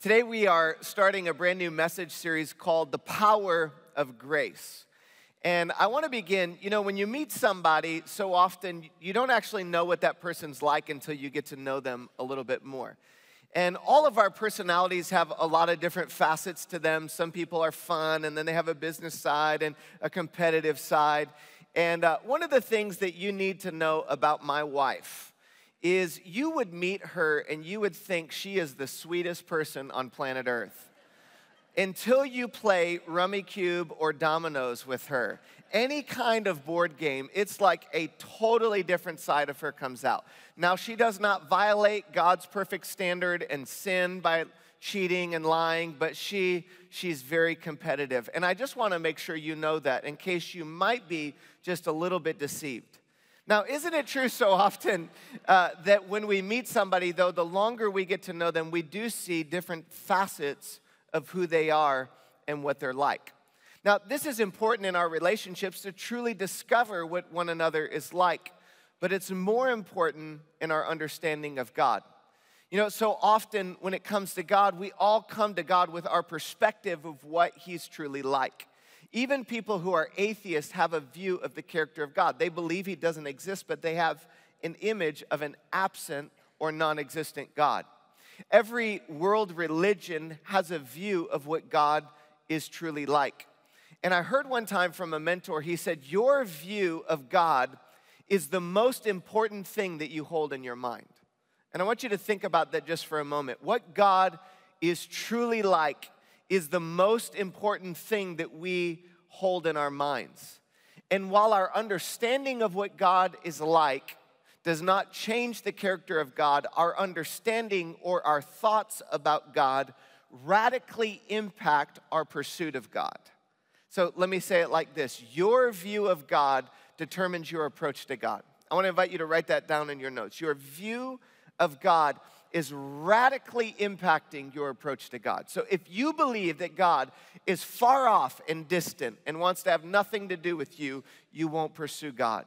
Today, we are starting a brand new message series called The Power of Grace. And I want to begin, you know, when you meet somebody, so often you don't actually know what that person's like until you get to know them a little bit more. And all of our personalities have a lot of different facets to them. Some people are fun, and then they have a business side and a competitive side. And uh, one of the things that you need to know about my wife is you would meet her and you would think she is the sweetest person on planet Earth until you play Rummikub or Dominoes with her. Any kind of board game, it's like a totally different side of her comes out. Now, she does not violate God's perfect standard and sin by cheating and lying, but she she's very competitive. And I just want to make sure you know that in case you might be just a little bit deceived. Now, isn't it true so often uh, that when we meet somebody, though, the longer we get to know them, we do see different facets of who they are and what they're like? Now, this is important in our relationships to truly discover what one another is like, but it's more important in our understanding of God. You know, so often when it comes to God, we all come to God with our perspective of what He's truly like. Even people who are atheists have a view of the character of God. They believe He doesn't exist, but they have an image of an absent or non existent God. Every world religion has a view of what God is truly like. And I heard one time from a mentor, he said, Your view of God is the most important thing that you hold in your mind. And I want you to think about that just for a moment. What God is truly like is the most important thing that we hold in our minds. And while our understanding of what God is like does not change the character of God, our understanding or our thoughts about God radically impact our pursuit of God. So let me say it like this Your view of God determines your approach to God. I want to invite you to write that down in your notes. Your view of God is radically impacting your approach to God. So if you believe that God is far off and distant and wants to have nothing to do with you, you won't pursue God.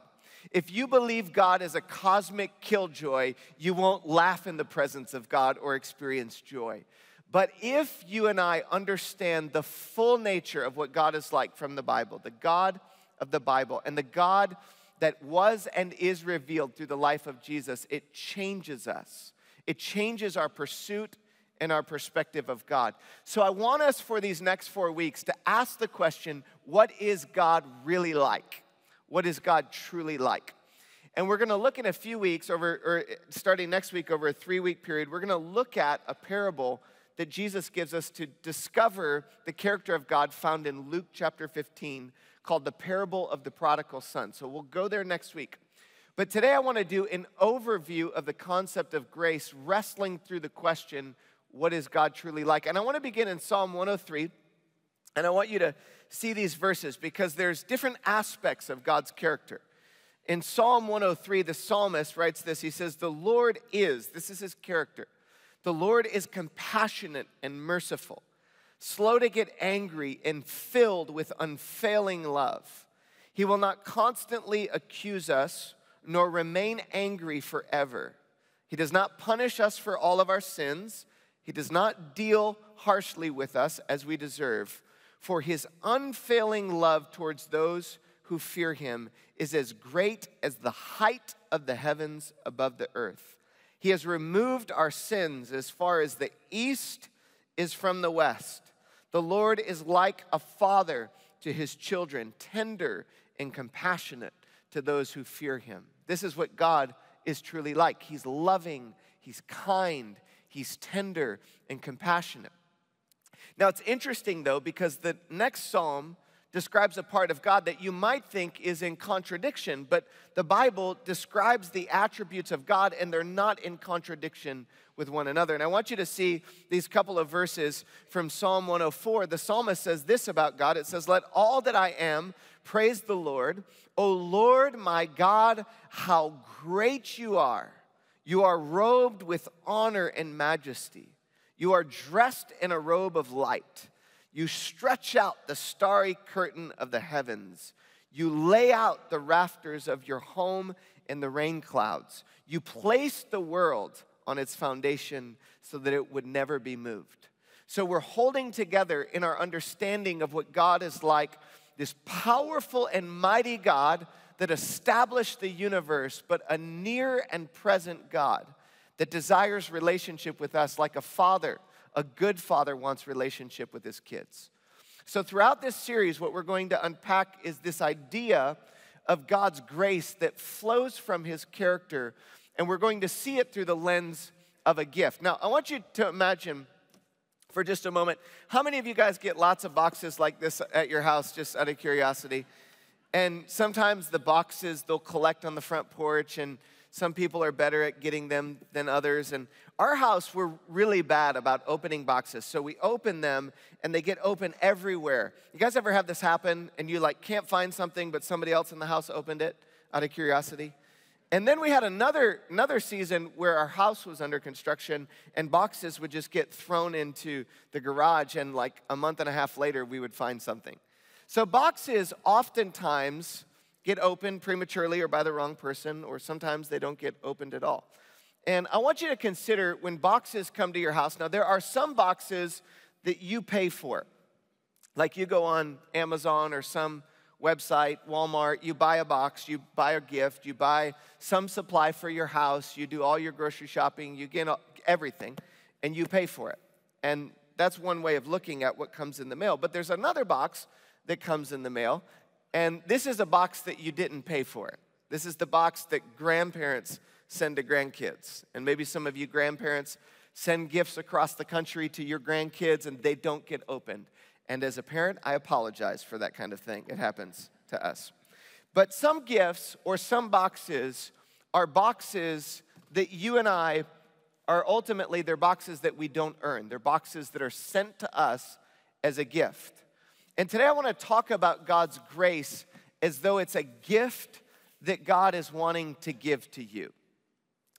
If you believe God is a cosmic killjoy, you won't laugh in the presence of God or experience joy. But if you and I understand the full nature of what God is like from the Bible, the God of the Bible, and the God that was and is revealed through the life of Jesus, it changes us. It changes our pursuit and our perspective of God. So I want us for these next four weeks to ask the question what is God really like? What is God truly like? And we're going to look in a few weeks, over, or starting next week, over a three week period, we're going to look at a parable that Jesus gives us to discover the character of God found in Luke chapter 15 called the parable of the prodigal son. So we'll go there next week. But today I want to do an overview of the concept of grace, wrestling through the question, what is God truly like? And I want to begin in Psalm 103. And I want you to see these verses because there's different aspects of God's character. In Psalm 103, the psalmist writes this He says, The Lord is, this is his character, the Lord is compassionate and merciful slow to get angry, and filled with unfailing love. He will not constantly accuse us, nor remain angry forever. He does not punish us for all of our sins. He does not deal harshly with us as we deserve. For his unfailing love towards those who fear him is as great as the height of the heavens above the earth. He has removed our sins as far as the east is from the west. The Lord is like a father to his children, tender and compassionate to those who fear him. This is what God is truly like. He's loving, he's kind, he's tender and compassionate. Now, it's interesting though, because the next psalm describes a part of God that you might think is in contradiction, but the Bible describes the attributes of God and they're not in contradiction with one another. And I want you to see these couple of verses from Psalm 104. The psalmist says this about God it says, Let all that I am praise the Lord. O Lord my God, how great you are! You are robed with honor and majesty. You are dressed in a robe of light. You stretch out the starry curtain of the heavens. You lay out the rafters of your home in the rain clouds. You place the world on its foundation so that it would never be moved. So we're holding together in our understanding of what God is like this powerful and mighty God that established the universe, but a near and present God that desires relationship with us like a father, a good father wants relationship with his kids. So, throughout this series, what we're going to unpack is this idea of God's grace that flows from his character, and we're going to see it through the lens of a gift. Now, I want you to imagine for just a moment how many of you guys get lots of boxes like this at your house, just out of curiosity? And sometimes the boxes they'll collect on the front porch, and some people are better at getting them than others. And our house, we're really bad about opening boxes. So we open them and they get open everywhere. You guys ever have this happen and you like can't find something, but somebody else in the house opened it out of curiosity? And then we had another, another season where our house was under construction and boxes would just get thrown into the garage, and like a month and a half later, we would find something. So, boxes oftentimes get opened prematurely or by the wrong person, or sometimes they don't get opened at all. And I want you to consider when boxes come to your house. Now, there are some boxes that you pay for. Like you go on Amazon or some website, Walmart, you buy a box, you buy a gift, you buy some supply for your house, you do all your grocery shopping, you get everything, and you pay for it. And that's one way of looking at what comes in the mail. But there's another box that comes in the mail. And this is a box that you didn't pay for. This is the box that grandparents send to grandkids. And maybe some of you grandparents send gifts across the country to your grandkids and they don't get opened. And as a parent, I apologize for that kind of thing. It happens to us. But some gifts or some boxes are boxes that you and I are ultimately, they're boxes that we don't earn. They're boxes that are sent to us as a gift. And today I want to talk about God's grace as though it's a gift that God is wanting to give to you.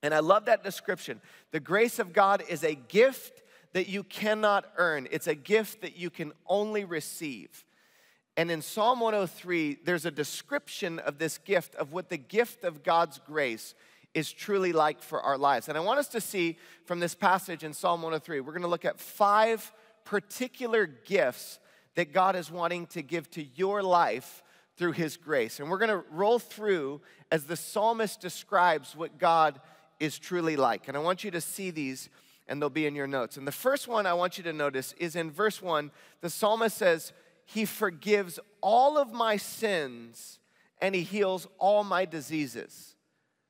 And I love that description. The grace of God is a gift that you cannot earn, it's a gift that you can only receive. And in Psalm 103, there's a description of this gift, of what the gift of God's grace is truly like for our lives. And I want us to see from this passage in Psalm 103, we're going to look at five particular gifts that God is wanting to give to your life through His grace. And we're going to roll through as the psalmist describes what God is truly like. And I want you to see these, and they'll be in your notes. And the first one I want you to notice is in verse one, the psalmist says, He forgives all of my sins and He heals all my diseases.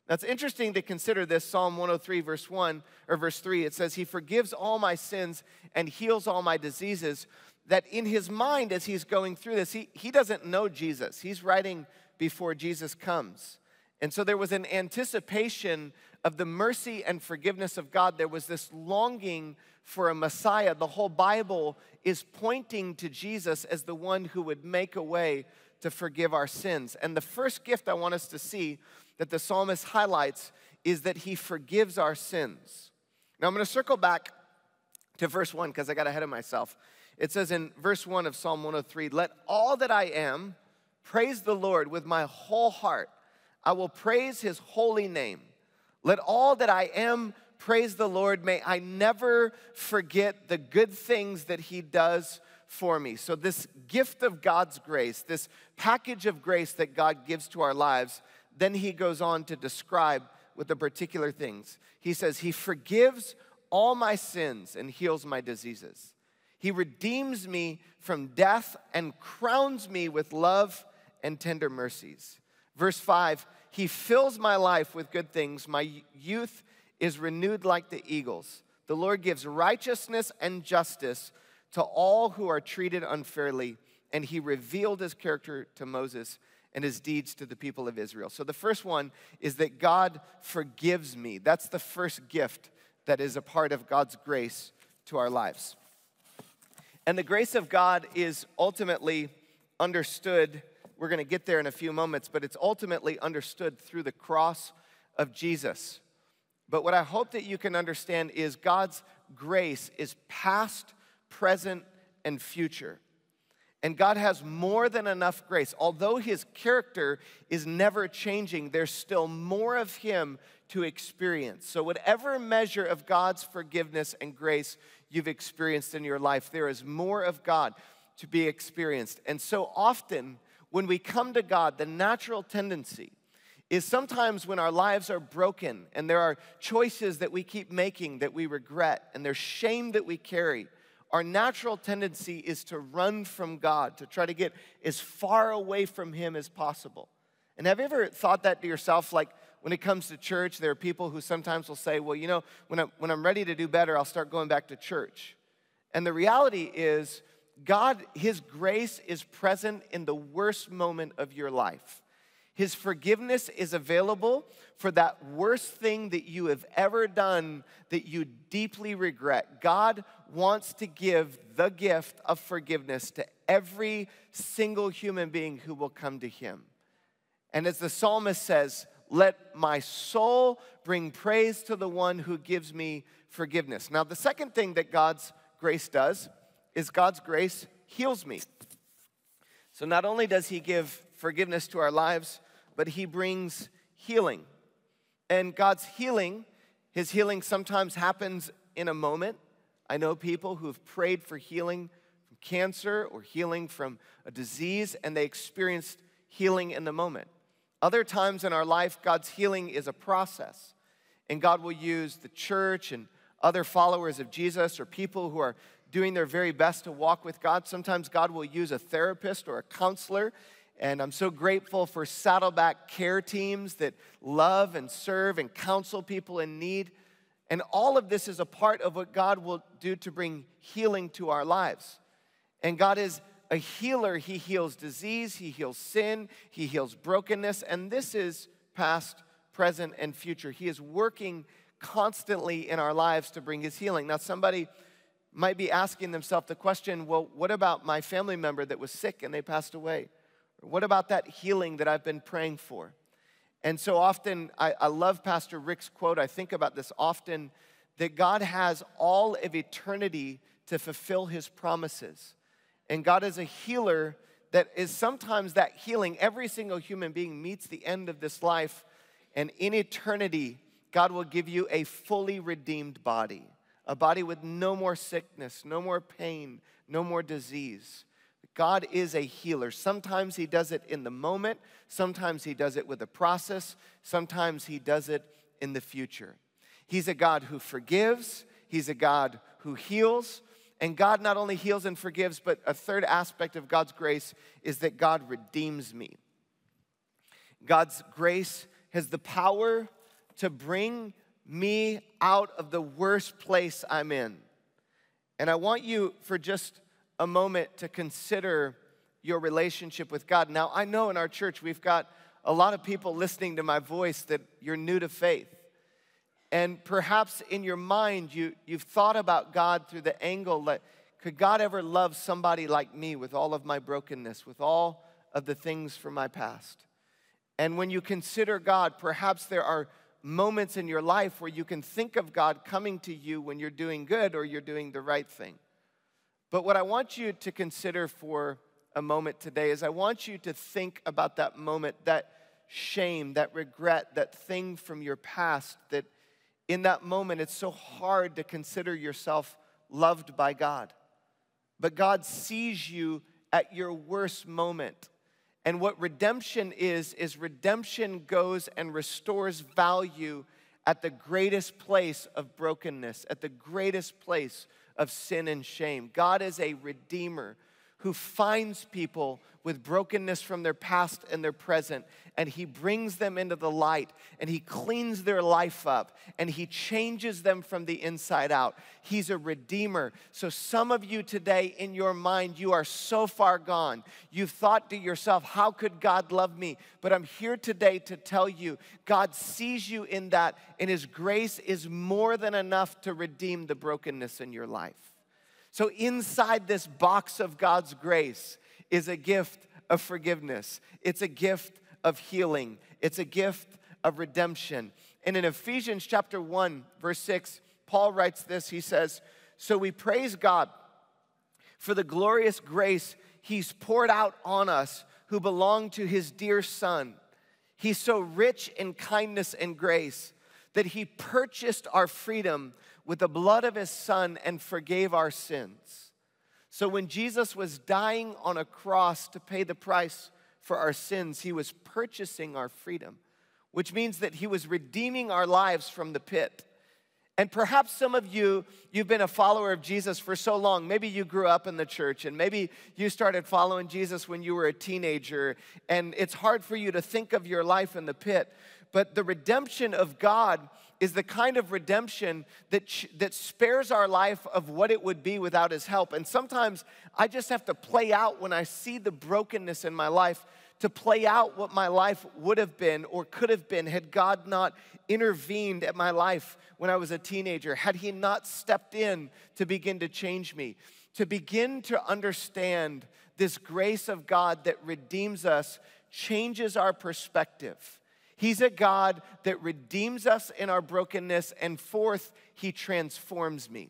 That's interesting to consider this Psalm 103, verse 1 or verse 3. It says, He forgives all my sins and heals all my diseases that in his mind, as he's going through this, he, he doesn't know Jesus. He's writing before Jesus comes. And so there was an anticipation of the mercy and forgiveness of God. There was this longing for a Messiah. The whole Bible is pointing to Jesus as the one who would make a way to forgive our sins. And the first gift I want us to see that the psalmist highlights is that he forgives our sins. Now I'm going to circle back to verse 1 because I got ahead of myself. It says in verse 1 of Psalm 103 Let all that I am praise the Lord with my whole heart. I will praise his holy name. Let all that I am praise the Lord. May I never forget the good things that he does for me. So, this gift of God's grace, this package of grace that God gives to our lives, then he goes on to describe with the particular things. He says, He forgives all my sins and heals my diseases. He redeems me from death and crowns me with love and tender mercies. Verse 5 He fills my life with good things. My youth is renewed like the eagles. The Lord gives righteousness and justice to all who are treated unfairly, and He revealed His character to Moses and His deeds to the people of Israel. So the first one is that God forgives me. That's the first gift that is a part of God's grace to our lives. And the grace of God is ultimately understood. We're going to get there in a few moments, but it's ultimately understood through the cross of Jesus. But what I hope that you can understand is God's grace is past, present, and future. And God has more than enough grace. Although his character is never changing, there's still more of him to experience. So, whatever measure of God's forgiveness and grace you've experienced in your life, there is more of God to be experienced. And so often, when we come to God, the natural tendency is sometimes when our lives are broken and there are choices that we keep making that we regret and there's shame that we carry our natural tendency is to run from God, to try to get as far away from Him as possible. And have you ever thought that to yourself? Like when it comes to church, there are people who sometimes will say, well, you know, when I'm, when I'm ready to do better, I'll start going back to church. And the reality is, God, His grace is present in the worst moment of your life. His forgiveness is available for that worst thing that you have ever done that you deeply regret. God wants to give the gift of forgiveness to every single human being who will come to Him. And as the psalmist says, let my soul bring praise to the one who gives me forgiveness. Now, the second thing that God's grace does is God's grace heals me. So, not only does He give forgiveness to our lives, but he brings healing. And God's healing, his healing sometimes happens in a moment. I know people who've prayed for healing from cancer or healing from a disease, and they experienced healing in the moment. Other times in our life, God's healing is a process, and God will use the church and other followers of Jesus or people who are doing their very best to walk with God. Sometimes God will use a therapist or a counselor and I'm so grateful for Saddleback care teams that love and serve and counsel people in need. And all of this is a part of what God will do to bring healing to our lives. And God is a healer. He heals disease, He heals sin, He heals brokenness. And this is past, present, and future. He is working constantly in our lives to bring His healing. Now, somebody might be asking themselves the question well, what about my family member that was sick and they passed away? What about that healing that I've been praying for? And so often, I, I, love Pastor Rick's quote. I think about this often that God has all of eternity to fulfill his promises. And God is a healer that is sometimes that healing. Every single human being meets the end of this life, and in eternity, God will give you a fully redeemed body, a body with no more sickness, no more pain, no more disease. God is a healer. Sometimes He does it in the moment, sometimes He does it with a process, sometimes He does it in the future. He's a God who forgives, He's a God who heals. And God not only heals and forgives, but a third aspect of God's grace is that God redeems me. God's grace has the power to bring me out of the worst place I'm in. And I want you, for just a moment to consider your relationship with God. Now, I know in our church we've got a lot of people listening to my voice that you're new to faith. And perhaps in your mind, you, you've thought about God through the angle that could God ever love somebody like me with all of my brokenness, with all of the things from my past? And when you consider God, perhaps there are moments in your life where you can think of God coming to you when you're doing good or you're doing the right thing. But what I want you to consider for a moment today is I want you to think about that moment, that shame, that regret, that thing from your past that in that moment it's so hard to consider yourself loved by God. But God sees you at your worst moment. And what redemption is, is redemption goes and restores value at the greatest place of brokenness, at the greatest place of sin and shame. God is a redeemer who finds people with brokenness from their past and their present, and He brings them into the light, and He cleans their life up, and He changes them from the inside out. He's a redeemer. So, some of you today, in your mind, you are so far gone. You've thought to yourself, How could God love me? But I'm here today to tell you, God sees you in that, and His grace is more than enough to redeem the brokenness in your life. So, inside this box of God's grace is a gift of forgiveness, it's a gift of healing, it's a gift of redemption. And in Ephesians chapter 1, verse 6, Paul writes this He says, So we praise God for the glorious grace He's poured out on us who belong to His dear Son. He's so rich in kindness and grace that He purchased our freedom with the blood of His Son and forgave our sins. So when Jesus was dying on a cross to pay the price for our sins, He was purchasing our freedom, which means that He was redeeming our lives from the pit. And perhaps some of you, you've been a follower of Jesus for so long. Maybe you grew up in the church and maybe you started following Jesus when you were a teenager, and it's hard for you to think of your life in the pit. But the redemption of God is the kind of redemption that, that spares our life of what it would be without His help. And sometimes I just have to play out when I see the brokenness in my life to play out what my life would have been or could have been had God not intervened at my life when I was a teenager, had He not stepped in to begin to change me, to begin to understand this grace of God that redeems us, changes our perspective. He's a God that redeems us in our brokenness, and fourth, He transforms me.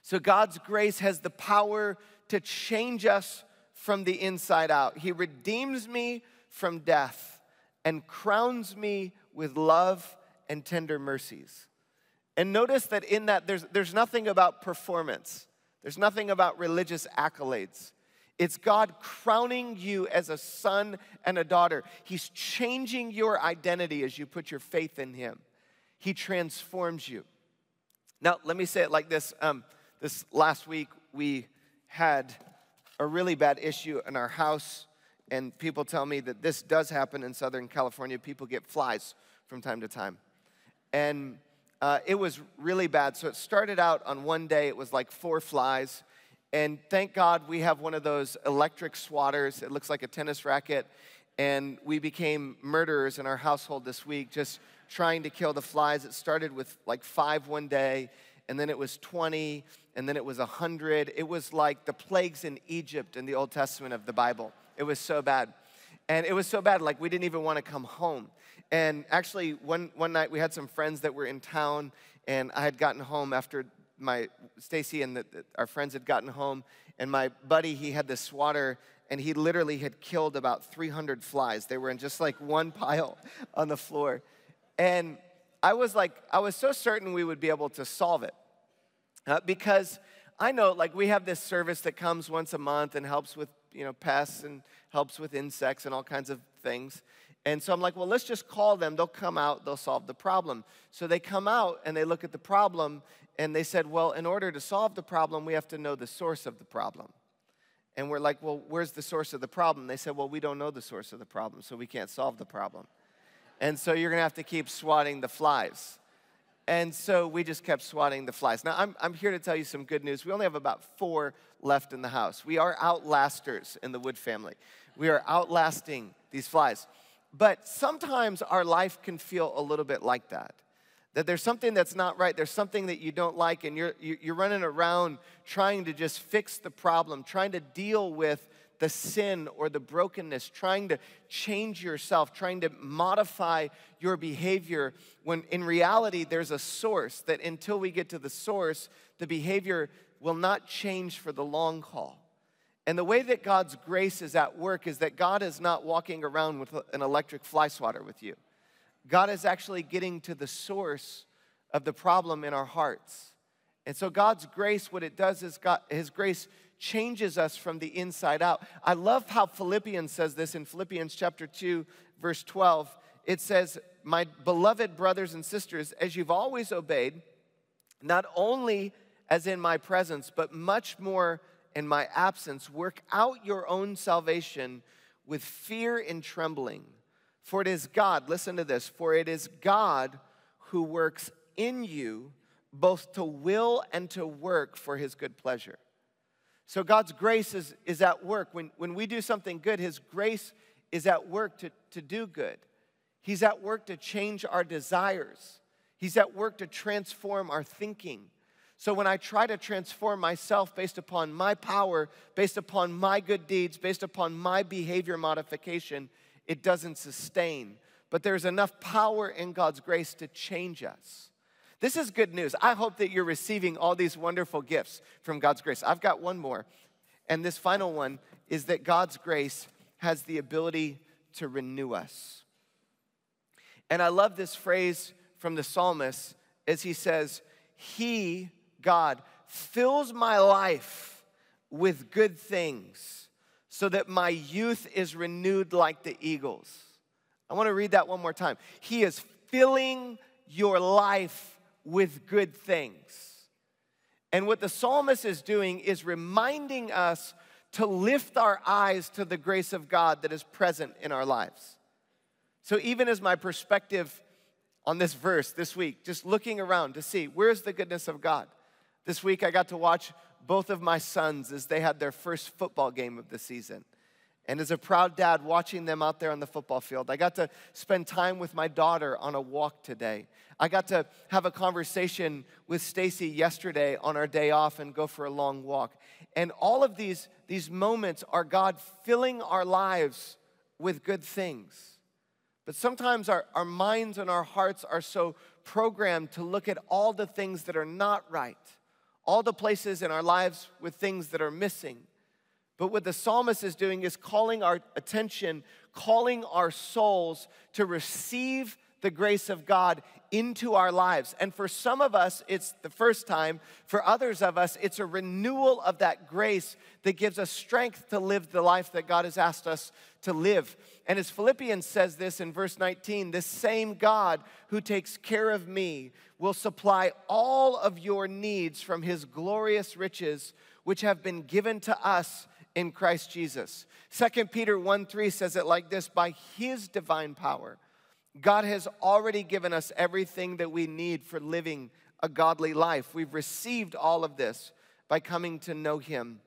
So God's grace has the power to change us from the inside out. He redeems me from death and crowns me with love and tender mercies. And notice that in that, there's, there's nothing about performance, there's nothing about religious accolades. It's God crowning you as a son and a daughter. He's changing your identity as you put your faith in Him. He transforms you. Now, let me say it like this. Um, this last week, we had a really bad issue in our house, and people tell me that this does happen in Southern California. People get flies from time to time. And uh, it was really bad. So it started out on one day, it was like four flies. And thank God we have one of those electric swatters. It looks like a tennis racket. And we became murderers in our household this week, just trying to kill the flies. It started with like five one day, and then it was 20, and then it was 100. It was like the plagues in Egypt in the Old Testament of the Bible. It was so bad. And it was so bad, like we didn't even want to come home. And actually, one, one night we had some friends that were in town, and I had gotten home after my Stacy and the, our friends had gotten home, and my buddy he had this swatter, and he literally had killed about 300 flies. They were in just like one pile on the floor, and I was like, I was so certain we would be able to solve it. Uh, because I know, like, we have this service that comes once a month and helps with, you know, pests and helps with insects and all kinds of things. And so I'm like, well, let's just call them. They'll come out, they'll solve the problem. So they come out and they look at the problem and they said, well, in order to solve the problem, we have to know the source of the problem. And we're like, well, where's the source of the problem? They said, well, we don't know the source of the problem, so we can't solve the problem. And so you're gonna have to keep swatting the flies. And so we just kept swatting the flies. Now, I'm, I'm here to tell you some good news. We only have about four left in the house. We are outlasters in the Wood family. We are outlasting these flies. But sometimes our life can feel a little bit like that. That there's something that's not right, there's something that you don't like, and you're, you're running around trying to just fix the problem, trying to deal with the sin or the brokenness, trying to change yourself, trying to modify your behavior, when in reality, there's a source that until we get to the source, the behavior will not change for the long haul. And the way that God's grace is at work is that God is not walking around with an electric fly swatter with you. God is actually getting to the source of the problem in our hearts. And so, God's grace, what it does is God, His grace changes us from the inside out. I love how Philippians says this in Philippians chapter 2, verse 12. It says, My beloved brothers and sisters, as you've always obeyed, not only as in my presence, but much more in my absence, work out your own salvation with fear and trembling. For it is God, listen to this, for it is God who works in you both to will and to work for his good pleasure. So God's grace is, is at work. When, when we do something good, His grace is at work to, to do good. He's at work to change our desires. He's at work to transform our thinking. So when I try to transform myself based upon my power, based upon my good deeds, based upon my behavior modification, it doesn't sustain. But there's enough power in God's grace to change us. This is good news. I hope that you're receiving all these wonderful gifts from God's grace. I've got one more. And this final one is that God's grace has the ability to renew us. And I love this phrase from the psalmist as he says, He, God, fills my life with good things so that my youth is renewed like the eagles. I want to read that one more time. He is filling your life with good things. And what the psalmist is doing is reminding us to lift our eyes to the grace of God that is present in our lives. So, even as my perspective on this verse this week, just looking around to see where's the goodness of God. This week, I got to watch both of my sons as they had their first football game of the season. And as a proud dad watching them out there on the football field, I got to spend time with my daughter on a walk today. I got to have a conversation with Stacy yesterday on our day off and go for a long walk. And all of these, these moments are God filling our lives with good things. But sometimes our, our minds and our hearts are so programmed to look at all the things that are not right, all the places in our lives with things that are missing. But what the psalmist is doing is calling our attention, calling our souls to receive the grace of God into our lives. And for some of us, it's the first time. For others of us, it's a renewal of that grace that gives us strength to live the life that God has asked us to live. And as Philippians says this in verse 19, this same God who takes care of me will supply all of your needs from his glorious riches, which have been given to us in Christ Jesus. 2 Peter 1 3 says it like this By his divine power, God has already given us everything that we need for living a godly life. We've received all of this by coming to know him,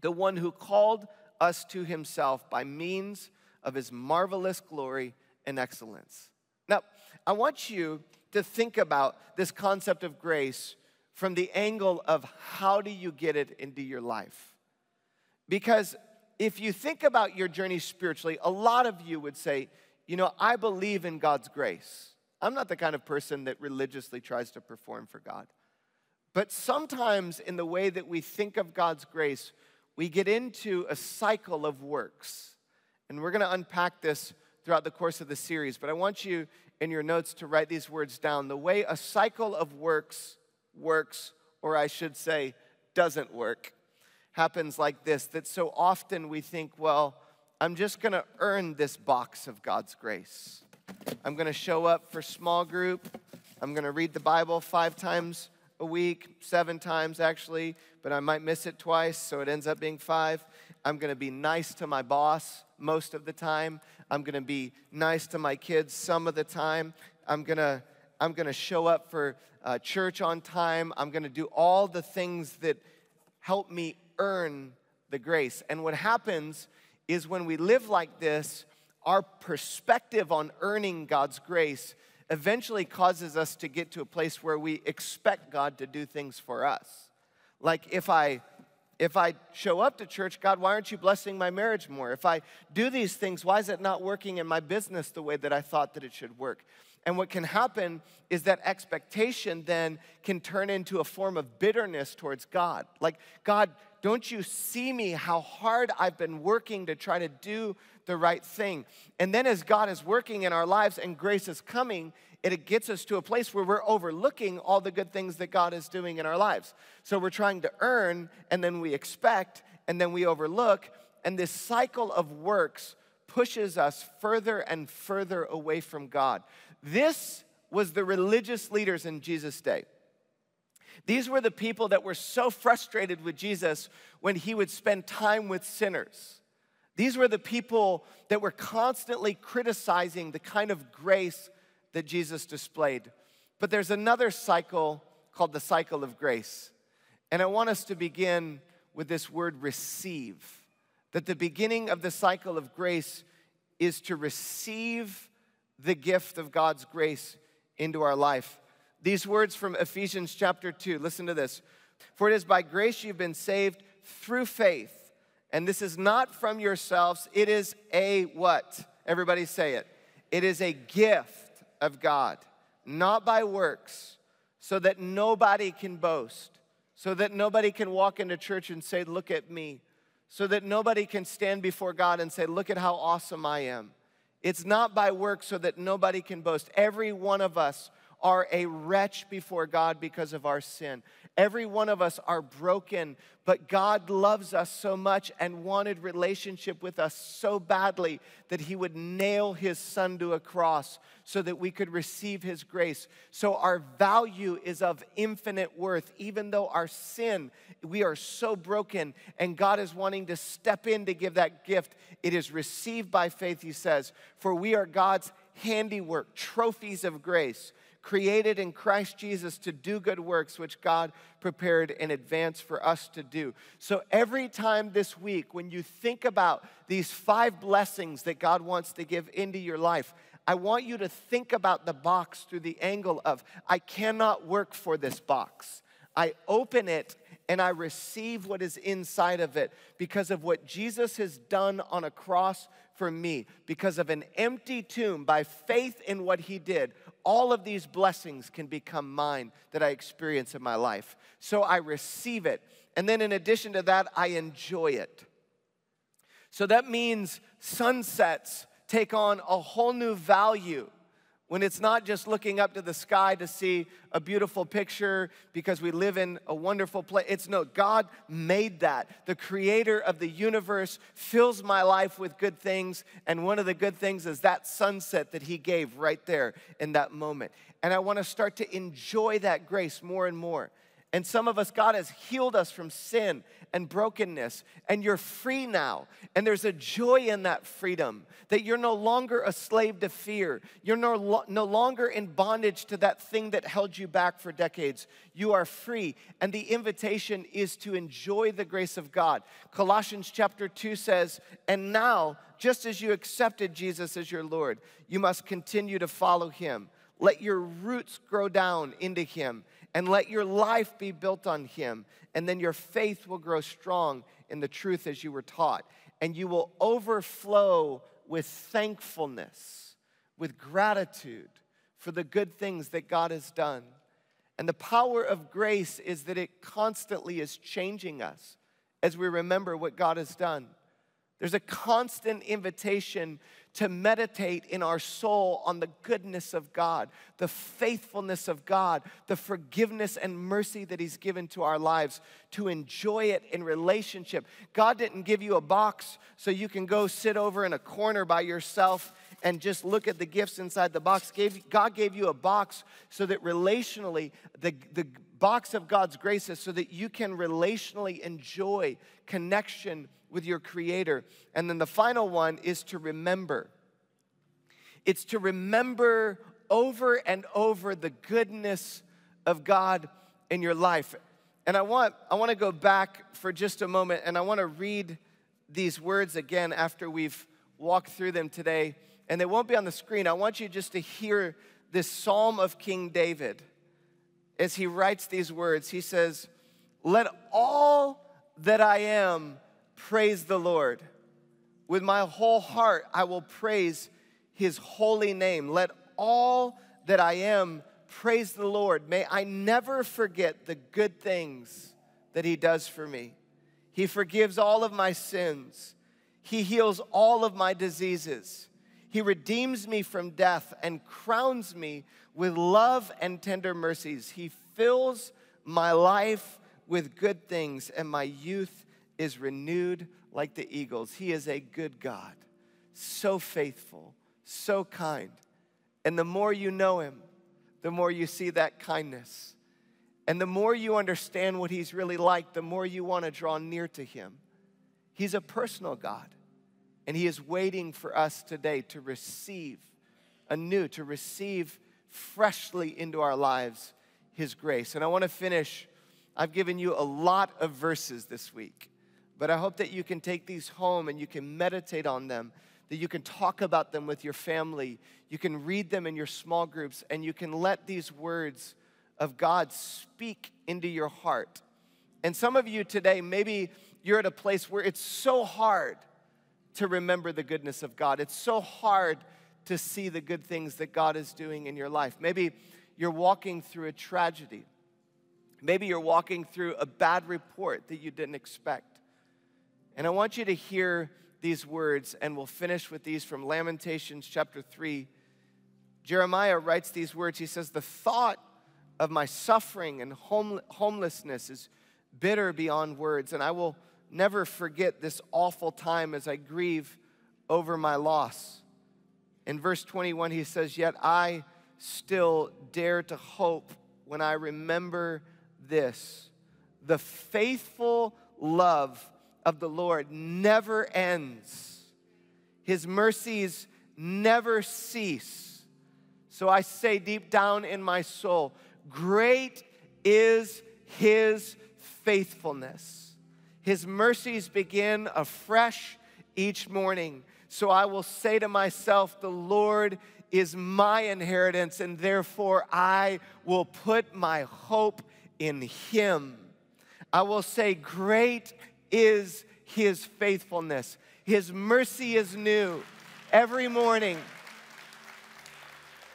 the one who called us to himself by means of his marvelous glory and excellence. Now, I want you to think about this concept of grace from the angle of how do you get it into your life? Because if you think about your journey spiritually, a lot of you would say, you know, I believe in God's grace. I'm not the kind of person that religiously tries to perform for God. But sometimes, in the way that we think of God's grace, we get into a cycle of works. And we're going to unpack this throughout the course of the series. But I want you in your notes to write these words down. The way a cycle of works works, or I should say, doesn't work, happens like this that so often we think, well, I'm just going to earn this box of God's grace. I'm going to show up for small group. I'm going to read the Bible five times a week, seven times actually, but I might miss it twice, so it ends up being five. I'm going to be nice to my boss most of the time. I'm going to be nice to my kids some of the time. I'm going to I'm going to show up for uh, church on time. I'm going to do all the things that help me earn the grace. And what happens is when we live like this, our perspective on earning God's grace eventually causes us to get to a place where we expect God to do things for us. Like if I if I show up to church, God, why aren't you blessing my marriage more? If I do these things, why is it not working in my business the way that I thought that it should work? And what can happen is that expectation then can turn into a form of bitterness towards God. Like, God, don't you see me how hard I've been working to try to do the right thing? And then as God is working in our lives and grace is coming, it gets us to a place where we're overlooking all the good things that God is doing in our lives. So we're trying to earn, and then we expect, and then we overlook. And this cycle of works pushes us further and further away from God. This was the religious leaders in Jesus' day. These were the people that were so frustrated with Jesus when he would spend time with sinners. These were the people that were constantly criticizing the kind of grace that Jesus displayed. But there's another cycle called the cycle of grace. And I want us to begin with this word receive. That the beginning of the cycle of grace is to receive the gift of God's grace into our life. These words from Ephesians chapter 2, listen to this. For it is by grace you've been saved through faith. And this is not from yourselves, it is a what? Everybody say it. It is a gift of God, not by works, so that nobody can boast, so that nobody can walk into church and say, Look at me. so that nobody can stand before God and say, Look at how awesome I am. It's not by work so that nobody can boast. Every one of us are a wretch before God because of our sin. Every one of us are broken, but God loves us so much and wanted relationship with us so badly that He would nail His Son to a cross so that we could receive His grace. So our value is of infinite worth, even though our sin, we are so broken, and God is wanting to step in to give that gift. It is received by faith, He says, for we are God's handiwork, trophies of grace created in Christ Jesus to do good works, which God prepared in advance for us to do. So every time this week, when you think about these five blessings that God wants to give into your life, I want you to think about the box through the angle of I cannot work for this box. I open it and I receive what is inside of it because of what Jesus has done on a cross for me, because of an empty tomb, by faith in what he did all of these blessings can become mine that I experience in my life. So I receive it. And then in addition to that, I enjoy it. So that means sunsets take on a whole new value when it's not just looking up to the sky to see a beautiful picture because we live in a wonderful place. It's no, God made that. The creator of the universe fills my life with good things. And one of the good things is that sunset that He gave right there in that moment. And I want to start to enjoy that grace more and more. And some of us, God has healed us from sin and brokenness, and you're free now. And there's a joy in that freedom that you're no longer a slave to fear. You're no, no longer in bondage to that thing that held you back for decades. You are free. And the invitation is to enjoy the grace of God. Colossians chapter 2 says, And now, just as you accepted Jesus as your Lord, you must continue to follow him. Let your roots grow down into him and let your life be built on him. And then your faith will grow strong in the truth as you were taught. And you will overflow with thankfulness, with gratitude for the good things that God has done. And the power of grace is that it constantly is changing us as we remember what God has done. There's a constant invitation to meditate in our soul on the goodness of God, the faithfulness of God, the forgiveness and mercy that He's given to our lives, to enjoy it in relationship. God didn't give you a box so you can go sit over in a corner by yourself and just look at the gifts inside the box. God gave you a box so that relationally, the, the box of God's graces, so that you can relationally enjoy connection with your Creator. And then the final one is to remember. It's to remember over and over the goodness of God in your life. And I want, I want to go back for just a moment and I want to read these words again after we've walked through them today. And they won't be on the screen. I want you just to hear this psalm of King David as he writes these words. He says, Let all that I am praise the Lord. With my whole heart, I will praise his holy name. Let all that I am praise the Lord. May I never forget the good things that he does for me. He forgives all of my sins, he heals all of my diseases. He redeems me from death and crowns me with love and tender mercies. He fills my life with good things, and my youth is renewed like the eagles. He is a good God, so faithful, so kind. And the more you know Him, the more you see that kindness. And the more you understand what He's really like, the more you want to draw near to Him. He's a personal God, and He is waiting for us today to receive anew, to receive freshly into our lives His grace. And I want to finish. I've given you a lot of verses this week. But I hope that you can take these home and you can meditate on them, that you can talk about them with your family, you can read them in your small groups, and you can let these words of God speak into your heart. And some of you today, maybe you're at a place where it's so hard to remember the goodness of God. It's so hard to see the good things that God is doing in your life. Maybe you're walking through a tragedy. Maybe you're walking through a bad report that you didn't expect. And I want you to hear these words, and we'll finish with these from Lamentations chapter 3. Jeremiah writes these words. He says, The thought of my suffering and home, homelessness is bitter beyond words, and I will never forget this awful time as I grieve over my loss. In verse 21, he says, Yet I still dare to hope when I remember this. The faithful love of the Lord never ends, His mercies never cease. So I say deep down in my soul, Great is His faithfulness. His mercies begin afresh each morning. So I will say to myself, The Lord is my inheritance, and therefore I will put my hope in Him. I will say, Great is His faithfulness. His mercy is new every morning.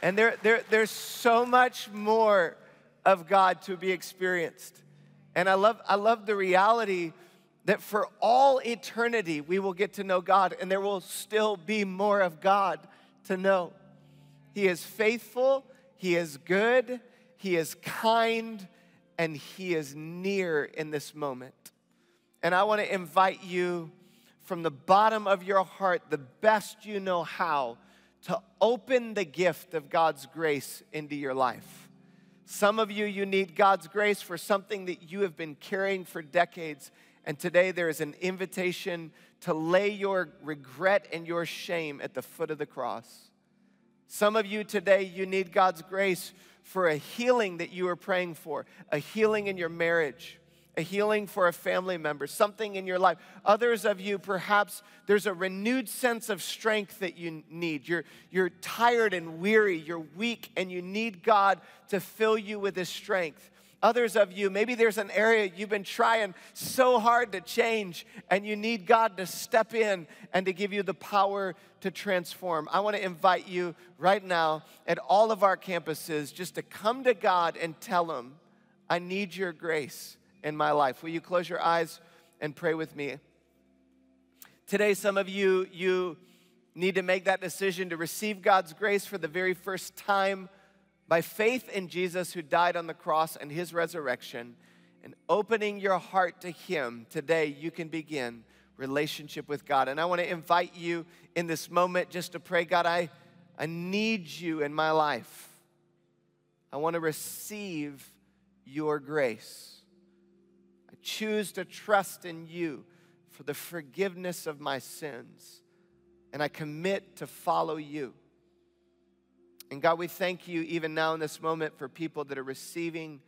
And there, there, there's so much more of God to be experienced. And I love, I love the reality that for all eternity we will get to know God and there will still be more of God to know. He is faithful, He is good, He is kind, and He is near in this moment. And I want to invite you from the bottom of your heart, the best you know how, to open the gift of God's grace into your life. Some of you, you need God's grace for something that you have been carrying for decades. And today there is an invitation to lay your regret and your shame at the foot of the cross. Some of you today, you need God's grace for a healing that you are praying for, a healing in your marriage, a healing for a family member, something in your life. Others of you, perhaps there's a renewed sense of strength that you need. You're, you're tired and weary, you're weak, and you need God to fill you with His strength. Others of you, maybe there's an area you've been trying so hard to change, and you need God to step in and to give you the power to transform. I want to invite you right now at all of our campuses just to come to God and tell Him, I need your grace in my life. Will you close your eyes and pray with me? Today, some of you, you need to make that decision to receive God's grace for the very first time by faith in Jesus who died on the cross and his resurrection and opening your heart to him. Today, you can begin relationship with God. And I want to invite you in this moment just to pray, God, I, I need you in my life. I want to receive your grace choose to trust in you for the forgiveness of my sins. And I commit to follow you. And God, we thank you even now in this moment for people that are receiving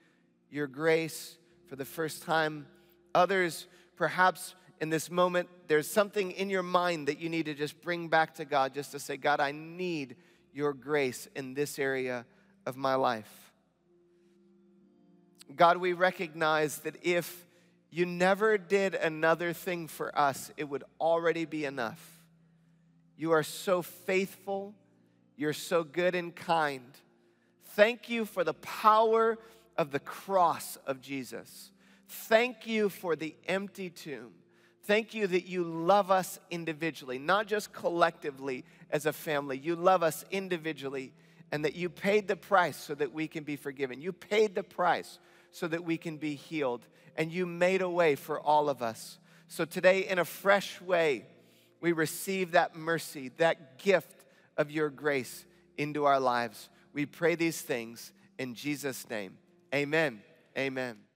your grace for the first time. Others, perhaps in this moment, there's something in your mind that you need to just bring back to God, just to say, God, I need your grace in this area of my life. God, we recognize that if you never did another thing for us, it would already be enough. You are so faithful. You're so good and kind. Thank you for the power of the cross of Jesus. Thank you for the empty tomb. Thank you that you love us individually, not just collectively as a family. You love us individually, and that you paid the price so that we can be forgiven. You paid the price so that we can be healed and you made a way for all of us. So today, in a fresh way, we receive that mercy, that gift of your grace into our lives. We pray these things in Jesus' name. Amen. Amen.